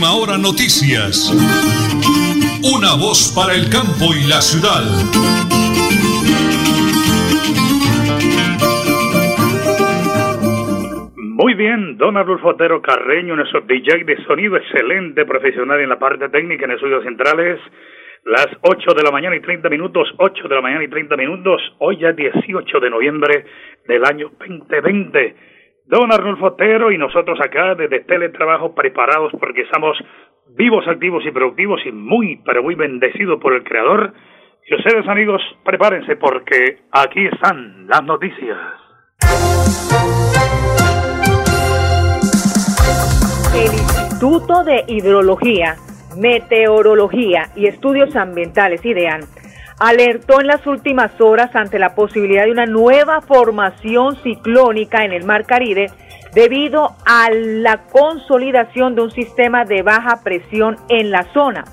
Última Hora Noticias. Una voz para el campo y la ciudad. Muy bien, don Arnulfo Otero Carreño, nuestro DJ de sonido excelente, profesional en la parte técnica en estudios centrales. Las 8 de la mañana y 30 minutos, 8 de la mañana y 30 minutos, hoy ya 18 de noviembre del año 2020. Don Arnulfo Otero y nosotros acá desde Teletrabajo preparados porque estamos vivos, activos y productivos y muy, pero muy bendecidos por el Creador. Y ustedes amigos, prepárense porque aquí están las noticias. El Instituto de Hidrología, Meteorología y Estudios Ambientales, IDEAN, alertó en las últimas horas ante la posibilidad de una nueva formación ciclónica en el Mar Caribe debido a la consolidación de un sistema de baja presión en la zona.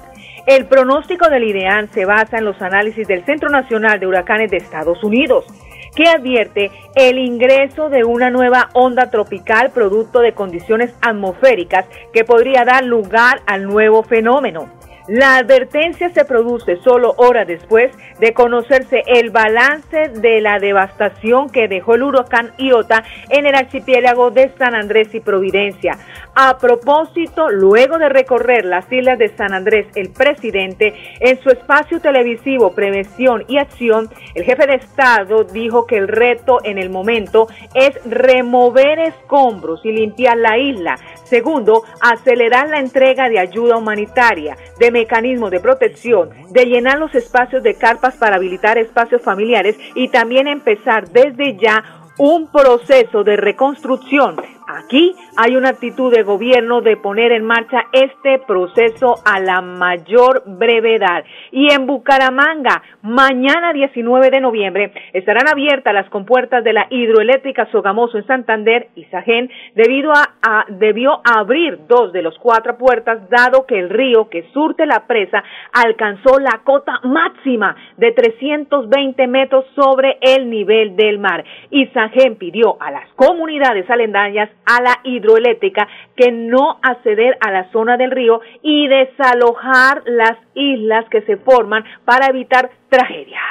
El pronóstico del IDEAN se basa en los análisis del Centro Nacional de Huracanes de Estados Unidos que advierte el ingreso de una nueva onda tropical producto de condiciones atmosféricas que podría dar lugar al nuevo fenómeno. La advertencia se produce solo horas después de conocerse el balance de la devastación que dejó el huracán Iota en el archipiélago de San Andrés y Providencia. A propósito, luego de recorrer las islas de San Andrés, el presidente, en su espacio televisivo Prevención y Acción, el jefe de Estado dijo que el reto en el momento es remover escombros y limpiar la isla. Segundo, acelerar la entrega de ayuda humanitaria, mecanismos de protección, de llenar los espacios de carpas para habilitar espacios familiares y también empezar desde ya un proceso de reconstrucción Aquí hay una actitud de gobierno de poner en marcha este proceso a la mayor brevedad. Y en Bucaramanga, mañana 19 de noviembre, estarán abiertas las compuertas de la hidroeléctrica Sogamoso en Santander y Sajén debido a, debió abrir dos de los cuatro puertas dado que el río que surte la presa alcanzó la cota máxima de 320 metros sobre el nivel del mar. Y Sajén pidió a las comunidades aledañas a la hidroeléctrica que no acceder a la zona del río y desalojar las islas que se forman para evitar tragedias.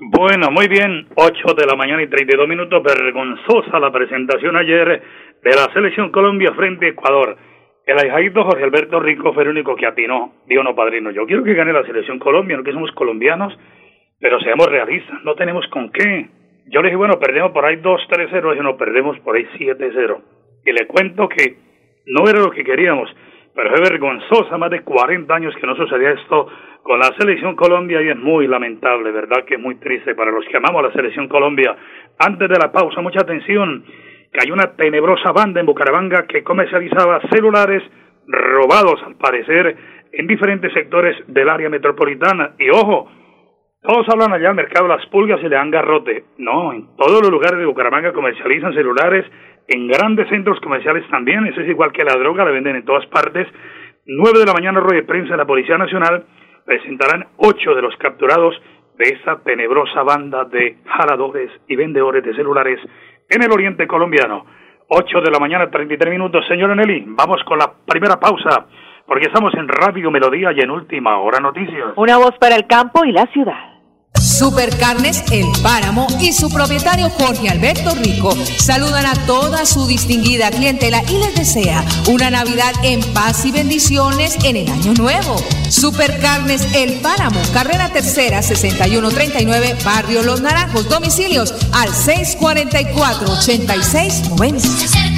Bueno, muy bien, 8 de la mañana y 32 minutos, vergonzosa la presentación ayer de la selección Colombia frente a Ecuador. El ahijadito Jorge Alberto Rico fue el único que atinó, dijo no padrino, yo quiero que gane la selección Colombia, no que somos colombianos, pero seamos realistas, no tenemos con qué. Yo le dije, bueno, perdemos por ahí 2-3-0, y no, perdemos por ahí 7-0. Y le cuento que no era lo que queríamos, pero es vergonzosa, más de 40 años que no sucedía esto con la selección Colombia y es muy lamentable, ¿verdad? Que es muy triste para los que amamos a la selección Colombia. Antes de la pausa, mucha atención, que hay una tenebrosa banda en Bucaramanga que comercializaba celulares robados, al parecer, en diferentes sectores del área metropolitana. Y ojo, todos hablan allá del mercado las pulgas y le dan garrote. No, en todos los lugares de Bucaramanga comercializan celulares, en grandes centros comerciales también, eso es igual que la droga, la venden en todas partes. 9 de la mañana, rueda de prensa de la Policía Nacional presentarán ocho de los capturados de esa tenebrosa banda de jaladores y vendedores de celulares en el oriente colombiano. 8 de la mañana, 33 minutos. Señora Nelly, vamos con la primera pausa porque estamos en Radio Melodía y en Última Hora Noticias. Una voz para el campo y la ciudad. Supercarnes El Páramo y su propietario Jorge Alberto Rico saludan a toda su distinguida clientela y les desea una Navidad en paz y bendiciones en el año nuevo. Supercarnes El Páramo, carrera tercera 6139, Barrio Los Naranjos, domicilios al 644 8690.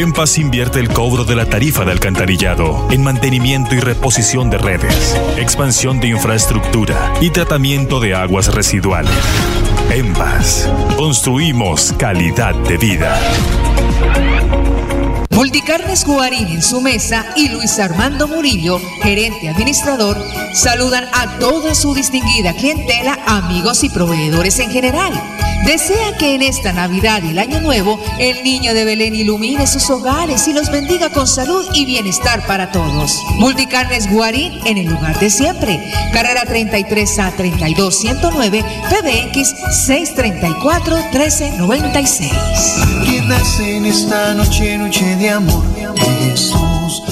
En Paz invierte el cobro de la tarifa de alcantarillado en mantenimiento y reposición de redes, expansión de infraestructura y tratamiento de aguas residuales. En Paz, construimos calidad de vida. Multicarnes Guarín en su mesa y Luis Armando Murillo, gerente administrador, saludan a toda su distinguida clientela, amigos y proveedores en general. Desea que en esta Navidad y el Año Nuevo el niño de Belén ilumine sus hogares y los bendiga con salud y bienestar para todos. Multicarnes Guarín en el lugar de siempre. Carrera 33 a 32 109 PBX 634 1396. Que nace en esta noche, noche de amor, Jesús.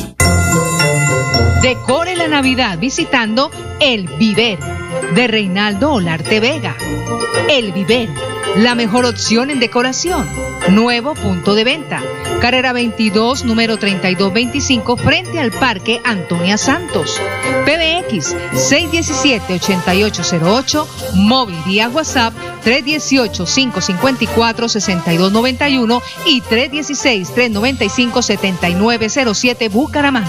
Decore la Navidad visitando El Viver de Reinaldo Olarte Vega. El Viver, la mejor opción en decoración. Nuevo punto de venta. Carrera 22, número 3225, frente al Parque Antonia Santos. PBX 617-8808, móvil vía WhatsApp 318-554-6291 y 316-395-7907 Bucaramanga.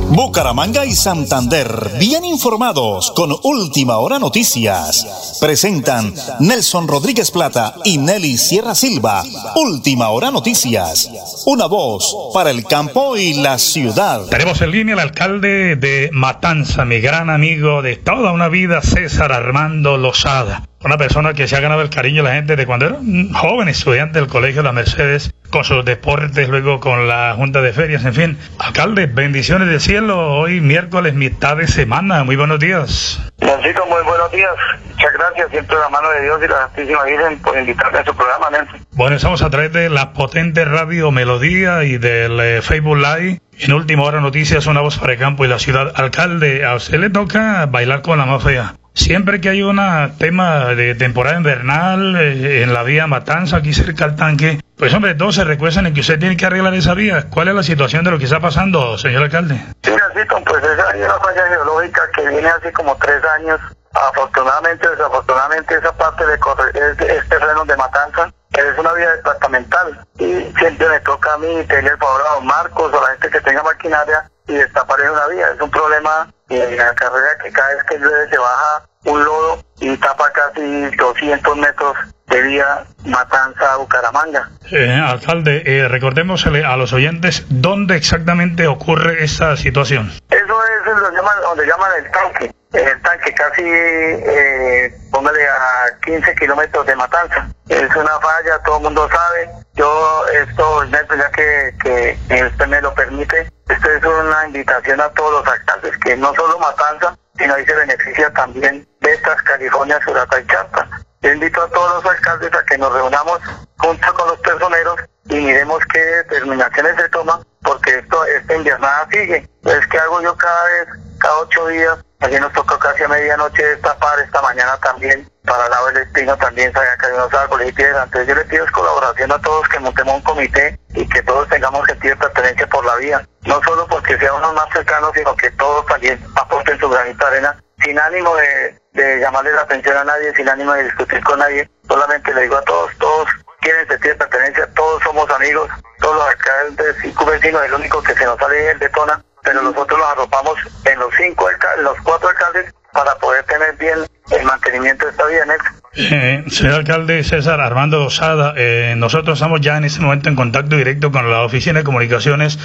Bucaramanga y Santander, bien informados con Última Hora Noticias. Presentan Nelson Rodríguez Plata y Nelly Sierra Silva. Última Hora Noticias. Una voz para el campo y la ciudad. Tenemos en línea al alcalde de Matanza, mi gran amigo de toda una vida, César Armando Lozada. Una persona que se ha ganado el cariño de la gente de cuando era un joven estudiante del Colegio de la Mercedes, con sus deportes, luego con la Junta de Ferias, en fin. Alcalde, bendiciones del cielo. Hoy miércoles, mitad de semana. Muy buenos días. Juancito, muy buenos días. Muchas gracias. Siempre la mano de Dios y la Santísima Virgen por invitarme a su programa, Nelson. Bueno, estamos a través de la potente radio Melodía y del eh, Facebook Live. En última hora noticias, una voz para el campo y la ciudad. Alcalde, a usted le toca bailar con la mafia. Siempre que hay un tema de temporada invernal eh, en la vía Matanza, aquí cerca al tanque, pues hombre, se recuestan en que usted tiene que arreglar esa vía. ¿Cuál es la situación de lo que está pasando, señor alcalde? Sí, Juancito, pues esa es una falla geológica que viene hace como tres años. Afortunadamente, desafortunadamente, esa parte de es, es terreno de Matanza. Es una vía departamental y siempre me toca a mí pedirle el favor a don Marcos o a la gente que tenga maquinaria y destapar una vía. Es un problema en la carrera que cada vez que llueve se baja un lodo y tapa casi 200 metros de vía Matanza a Bucaramanga. Eh, alcalde, eh, recordémosle a los oyentes dónde exactamente ocurre esa situación. Eso es lo llaman, donde llaman el tanque. El tanque casi, eh, póngale a 15 kilómetros de Matanza. Es una falla, todo el mundo sabe. Yo, esto, ya que, que usted me lo permite, esto es una invitación a todos los alcaldes, que no solo Matanza, sino ahí se beneficia también de estas California, Surata y Chapa. Yo invito a todos los alcaldes a que nos reunamos junto con los personeros y miremos qué determinaciones se toman, porque esto, esta invernada sigue. Entonces, ¿qué hago yo cada vez, cada ocho días? Ayer nos tocó casi a medianoche destapar, esta mañana también, para el lado espino también sabían que hay unos árboles y piedras. Entonces yo le pido es colaboración a todos que montemos un comité y que todos tengamos sentido de pertenencia por la vía. No solo porque sea uno más cercano, sino que todos también aporten su granito de arena, sin ánimo de, de llamarle la atención a nadie, sin ánimo de discutir con nadie. Solamente le digo a todos, todos quieren sentir pertenencia, todos somos amigos, todos los alcaldes y vecinos, el único que se nos sale es el detona, pero nosotros nos arropamos en los cinco los cuatro alcaldes para poder tener bien el mantenimiento de esta vía. Eh, señor alcalde César Armando Dosada, eh, nosotros estamos ya en este momento en contacto directo con la Oficina de Comunicaciones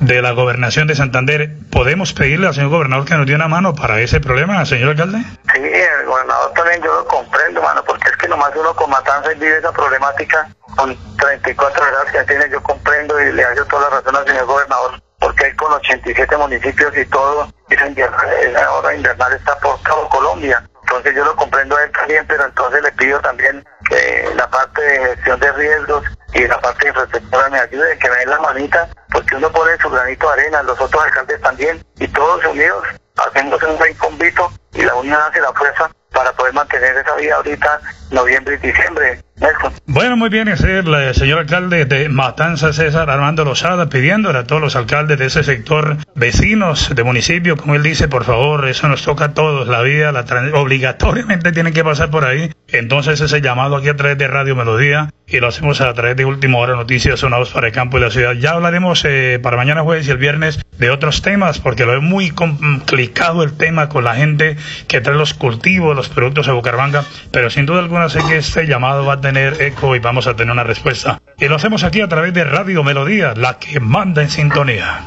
de la Gobernación de Santander. ¿Podemos pedirle al señor gobernador que nos dé una mano para ese problema, señor alcalde? Sí, el gobernador también yo lo comprendo, mano, porque es que nomás uno con Matanzas vive esa problemática con 34 horas que tiene, yo comprendo y le hago toda la razón al señor gobernador, porque hay con 87 municipios y todo, esa, esa hora invernal está por todo Colombia entonces yo lo comprendo a él también, pero entonces le pido también que la parte de gestión de riesgos y la parte de infraestructura me ayude, que me den la manita, porque uno pone su granito de arena, los otros alcaldes también, y todos unidos hacemos un buen convito y la unión hace la fuerza para poder mantener esa vida ahorita, noviembre y diciembre. Bueno, muy bien, es el señor alcalde de Matanza, César Armando Lozada, pidiéndole a todos los alcaldes de ese sector, vecinos de municipio, como él dice, por favor, eso nos toca a todos, la vida la obligatoriamente tienen que pasar por ahí. Entonces ese llamado aquí a través de Radio Melodía y lo hacemos a través de Última Hora Noticias, sonados para el campo y la ciudad. Ya hablaremos eh, para mañana jueves y el viernes de otros temas, porque lo es muy complicado el tema con la gente que trae los cultivos, los productos a Bucaramanga, pero sin duda alguna sé que este llamado va a tener eco y vamos a tener una respuesta. Y lo hacemos aquí a través de Radio Melodía, la que manda en sintonía.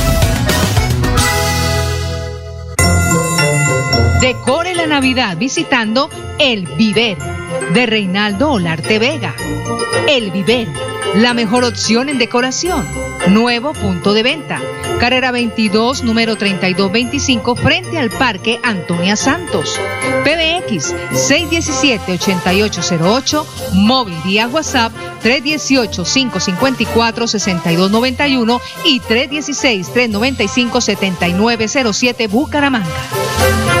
Decore la Navidad visitando El Viver de Reinaldo Olarte Vega. El Viver, la mejor opción en decoración. Nuevo punto de venta. Carrera 22, número 3225, frente al Parque Antonia Santos. PBX 617-8808, móvil vía WhatsApp 318-554-6291 y 316-395-7907 Bucaramanga.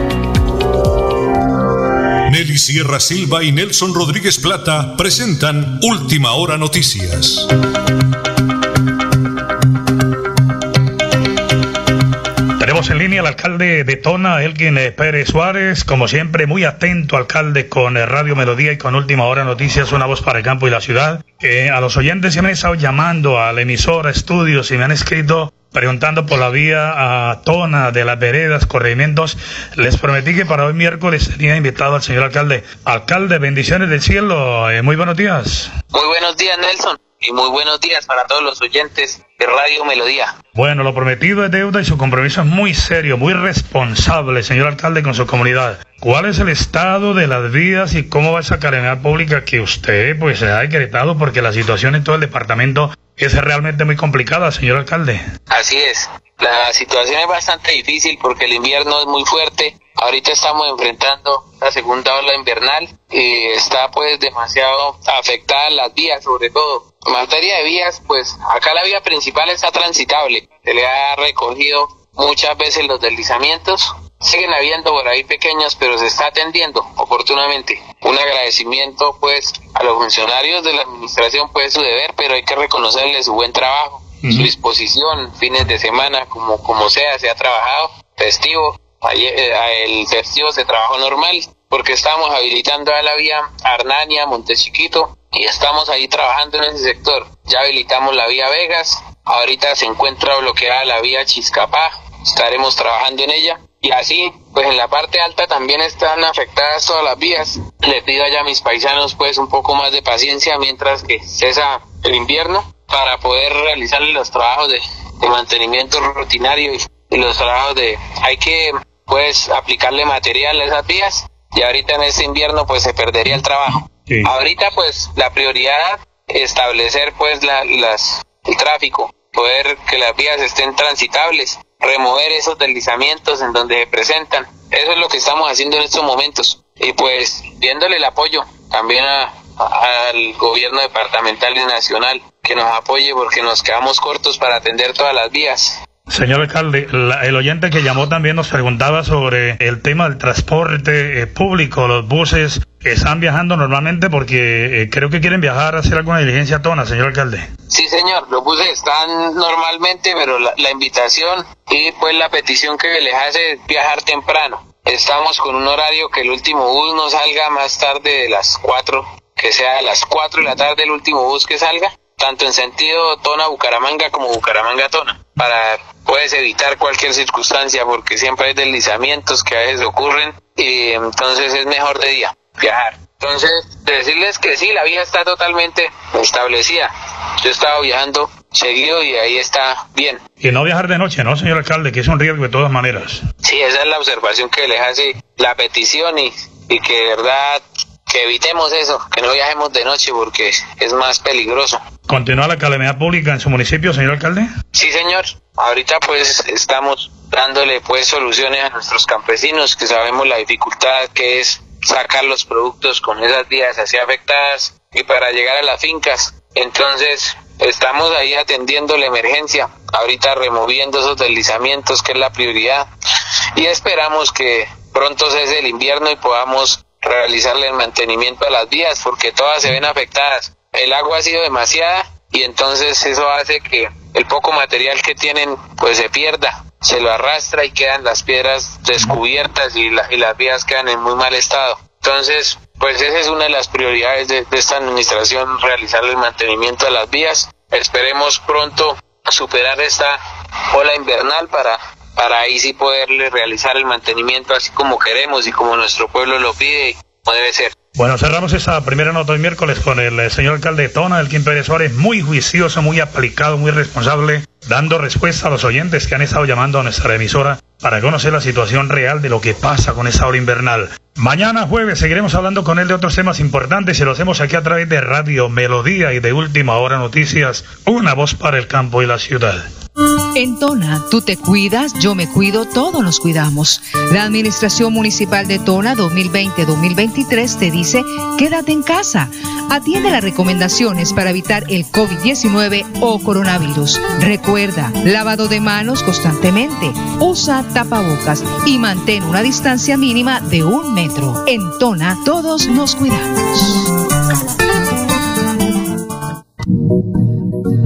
Nelly Sierra Silva y Nelson Rodríguez Plata presentan Última Hora Noticias. Tenemos en línea al alcalde de Tona, Elgin Pérez Suárez, como siempre muy atento alcalde con Radio Melodía y con Última Hora Noticias, una voz para el campo y la ciudad. Eh, a los oyentes se me han estado llamando a la emisora, estudios y me han escrito preguntando por la vía a Tona de las veredas, corregimientos. Les prometí que para hoy miércoles tenía invitado al señor alcalde. Alcalde, bendiciones del cielo. Eh, muy buenos días. Muy buenos días, Nelson. Y muy buenos días para todos los oyentes Radio Melodía. Bueno, lo prometido es deuda y su compromiso es muy serio, muy responsable, señor alcalde, con su comunidad. ¿Cuál es el estado de las vías y cómo va esa calenidad pública que usted pues se ha decretado? Porque la situación en todo el departamento es realmente muy complicada, señor alcalde. Así es. La situación es bastante difícil porque el invierno es muy fuerte. Ahorita estamos enfrentando la segunda ola invernal y está pues demasiado afectada las vías sobre todo. En materia de vías, pues acá la vía principal está transitable. Se le ha recogido muchas veces los deslizamientos. Siguen habiendo por ahí pequeños, pero se está atendiendo oportunamente. Un agradecimiento pues a los funcionarios de la administración, pues su deber, pero hay que reconocerle su buen trabajo, su disposición, fines de semana, como, como sea, se ha trabajado, festivo. Ayer, eh, el festivo se trabajó normal porque estamos habilitando a la vía Arnania, Montechiquito y estamos ahí trabajando en ese sector. Ya habilitamos la vía Vegas, ahorita se encuentra bloqueada la vía Chiscapá, estaremos trabajando en ella. Y así, pues en la parte alta también están afectadas todas las vías. Le pido allá a mis paisanos pues un poco más de paciencia mientras que cesa el invierno para poder realizar los trabajos de, mantenimiento rutinario y, los trabajos de... Hay que pues aplicarle material a esas vías y ahorita en este invierno pues se perdería el trabajo. Ahorita pues la prioridad establecer pues la, las, el tráfico, poder que las vías estén transitables remover esos deslizamientos en donde se presentan. Eso es lo que estamos haciendo en estos momentos. Y pues viéndole el apoyo también al gobierno departamental y nacional que nos apoye porque nos quedamos cortos para atender todas las vías. Señor alcalde, el oyente que llamó también nos preguntaba sobre el tema del transporte eh, público, los buses que están viajando normalmente porque eh, creo que quieren viajar a hacer alguna diligencia a Tona, señor alcalde. Sí, señor, los buses están normalmente, pero la, la invitación y pues la petición que les hace es viajar temprano. Estamos con un horario que el último bus no salga más tarde de las 4, que sea a las 4 de la tarde el último bus que salga, tanto en sentido Tona-Bucaramanga como Bucaramanga-Tona, para puedes evitar cualquier circunstancia porque siempre hay deslizamientos que a veces ocurren y entonces es mejor de día viajar. Entonces, decirles que sí, la vía está totalmente establecida. Yo he estado viajando seguido y ahí está bien. Y no viajar de noche, ¿no, señor alcalde? Que es un riesgo de todas maneras. Sí, esa es la observación que les hace la petición y, y que de verdad que evitemos eso, que no viajemos de noche porque es más peligroso. ¿Continúa la calamidad pública en su municipio, señor alcalde? Sí, señor. Ahorita pues estamos dándole pues soluciones a nuestros campesinos que sabemos la dificultad que es sacar los productos con esas vías así afectadas y para llegar a las fincas. Entonces estamos ahí atendiendo la emergencia, ahorita removiendo esos deslizamientos que es la prioridad y esperamos que pronto cese el invierno y podamos realizarle el mantenimiento a las vías porque todas se ven afectadas el agua ha sido demasiada y entonces eso hace que el poco material que tienen pues se pierda, se lo arrastra y quedan las piedras descubiertas y, las vías quedan en muy mal estado. Entonces, pues esa es una de las prioridades de, esta administración, realizar el mantenimiento de las vías. Esperemos pronto superar esta ola invernal para, para ahí sí poderle realizar el mantenimiento así como queremos y como nuestro pueblo lo pide, como debe ser. Bueno, cerramos esta primera nota de miércoles con el eh, señor alcalde de Tona, el Kim Pérez Suárez, muy juicioso, muy aplicado, muy responsable, dando respuesta a los oyentes que han estado llamando a nuestra emisora para conocer la situación real de lo que pasa con esa hora invernal. Mañana jueves seguiremos hablando con él de otros temas importantes y lo hacemos aquí a través de Radio Melodía y de Última Hora Noticias, una voz para el campo y la ciudad. En Tona, tú te cuidas, yo me cuido, todos nos cuidamos. La Administración Municipal de Tona 2020-2023 te dice, quédate en casa. Atiende las recomendaciones para evitar el COVID-19 o coronavirus. Recuerda, lavado de manos constantemente, usa tapabocas y mantén una distancia mínima de un metro. En Tona, todos nos cuidamos.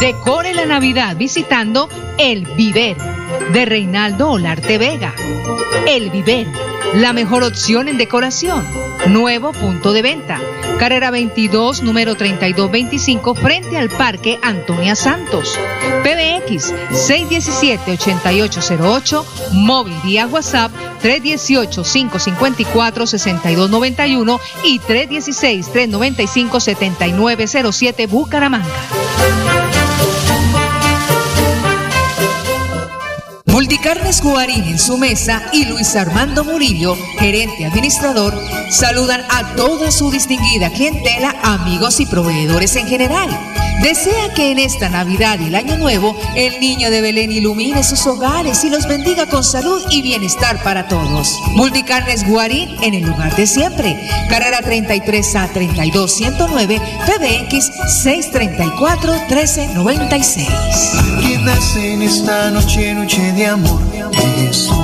Decore la Navidad visitando El Viver de Reinaldo Olarte Vega. El Viver, la mejor opción en decoración. Nuevo punto de venta. Carrera 22, número 3225, frente al Parque Antonia Santos. PBX 617-8808, móvil vía WhatsApp 318-554-6291 y 316-395-7907 Bucaramanga. Multicarnes Guarín en su mesa y Luis Armando Murillo, gerente administrador, saludan a toda su distinguida clientela, amigos y proveedores en general. Desea que en esta Navidad y el Año Nuevo el niño de Belén ilumine sus hogares y los bendiga con salud y bienestar para todos. Multicarnes Guarín en el lugar de siempre. Carrera 33 a 32 109 PBX 634 1396. Que nace en esta noche, noche de amor, Jesús.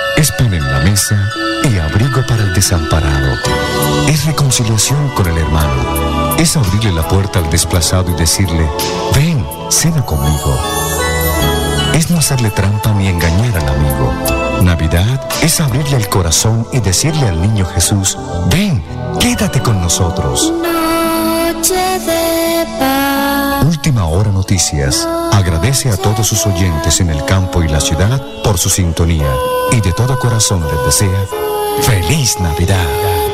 es pan en la mesa y abrigo para el desamparado. Es reconciliación con el hermano. Es abrirle la puerta al desplazado y decirle, ven, cena conmigo. Es no hacerle trampa ni engañar al amigo. Navidad es abrirle el corazón y decirle al niño Jesús, ven, quédate con nosotros. Agradece a todos sus oyentes en el campo y la ciudad por su sintonía y de todo corazón les desea feliz Navidad.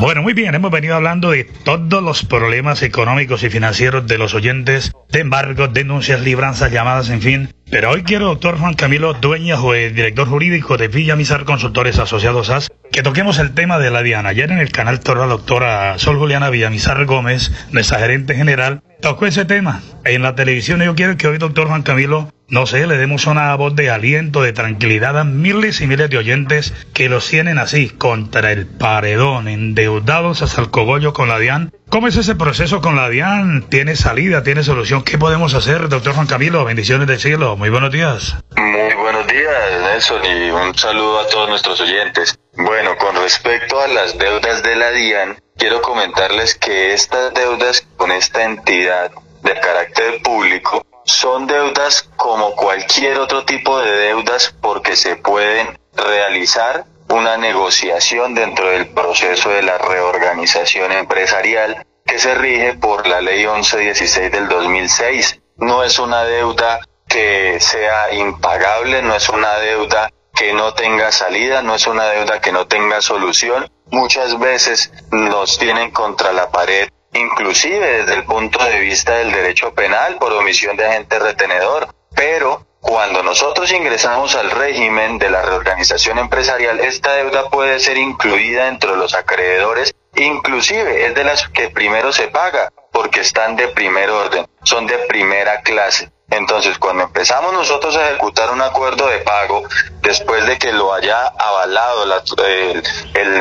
Bueno, muy bien, hemos venido hablando de todos los problemas económicos y financieros de los oyentes, de embargos, denuncias, libranzas, llamadas, en fin. Pero hoy quiero, doctor Juan Camilo Dueña, juez, director jurídico de Villamizar Consultores Asociados AS, que toquemos el tema de la Diana. Ayer en el canal Toro, la doctora Sol Juliana Villamizar Gómez, nuestra gerente general, tocó ese tema en la televisión. Yo quiero que hoy, doctor Juan Camilo, no sé, le demos una voz de aliento, de tranquilidad a miles y miles de oyentes que los tienen así, contra el paredón, endeudados hasta el cogollo con la DIAN. ¿Cómo es ese proceso con la DIAN? ¿Tiene salida? ¿Tiene solución? ¿Qué podemos hacer, doctor Juan Camilo? Bendiciones del cielo. Muy buenos días. Muy buenos días, Nelson, y un saludo a todos nuestros oyentes. Bueno, con respecto a las deudas de la DIAN, quiero comentarles que estas deudas con esta entidad de carácter público son deudas como cualquier otro tipo de deudas porque se pueden realizar una negociación dentro del proceso de la reorganización empresarial que se rige por la ley 1116 del 2006. No es una deuda que sea impagable, no es una deuda que no tenga salida, no es una deuda que no tenga solución. Muchas veces nos tienen contra la pared inclusive desde el punto de vista del derecho penal por omisión de agente retenedor. Pero cuando nosotros ingresamos al régimen de la reorganización empresarial, esta deuda puede ser incluida dentro de los acreedores, inclusive es de las que primero se paga, porque están de primer orden, son de primera clase. Entonces, cuando empezamos nosotros a ejecutar un acuerdo de pago, después de que lo haya avalado la,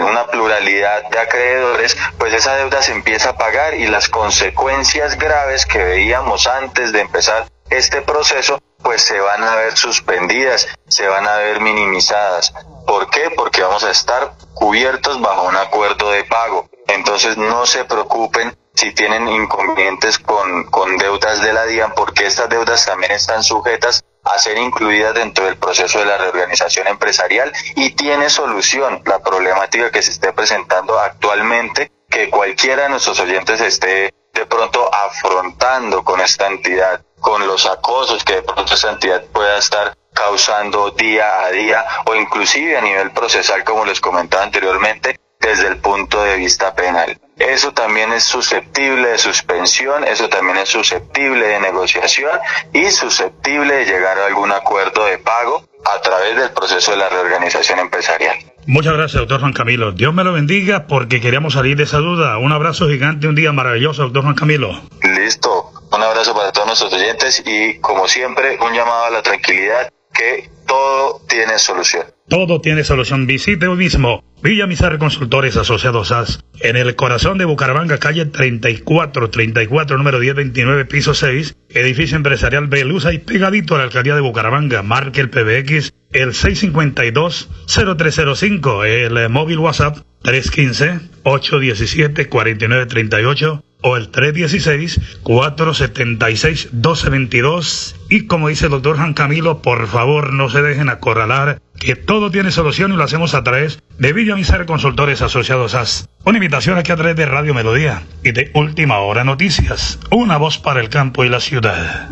una pluralidad de acreedores, pues esa deuda se empieza a pagar y las consecuencias graves que veíamos antes de empezar este proceso, pues se van a ver suspendidas, se van a ver minimizadas. ¿Por qué? Porque vamos a estar cubiertos bajo un acuerdo de pago. Entonces no se preocupen si tienen inconvenientes con, con deudas de la DIAN, porque estas deudas también están sujetas a ser incluidas dentro del proceso de la reorganización empresarial y tiene solución la problemática que se esté presentando actualmente, que cualquiera de nuestros oyentes esté de pronto afrontando con esta entidad, con los acosos que de pronto esta entidad pueda estar causando día a día o inclusive a nivel procesal, como les comentaba anteriormente, desde el punto de vista penal. Eso también es susceptible de suspensión, eso también es susceptible de negociación y susceptible de llegar a algún acuerdo de pago a través del proceso de la reorganización empresarial. Muchas gracias, doctor Juan Camilo. Dios me lo bendiga porque queríamos salir de esa duda. Un abrazo gigante, un día maravilloso, doctor Juan Camilo. Listo. Un abrazo para todos nuestros oyentes y, como siempre, un llamado a la tranquilidad que todo tiene solución. Todo tiene solución. Visite hoy mismo Villa Mizar Consultores Asociados AS en el corazón de Bucaramanga, calle 34, 34, número 1029, piso 6, edificio empresarial Belusa y pegadito a la alcaldía de Bucaramanga. Marque el PBX el 652-0305, el móvil WhatsApp 315-817-4938 o el 316-476-1222. Y como dice el doctor Juan Camilo, por favor no se dejen acorralar, que todo tiene solución y lo hacemos a través de Villamizar Consultores Asociados AS. Una invitación aquí a través de Radio Melodía y de Última Hora Noticias. Una voz para el campo y la ciudad.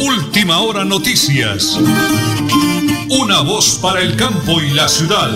Última Hora Noticias. Una voz para el campo y la ciudad.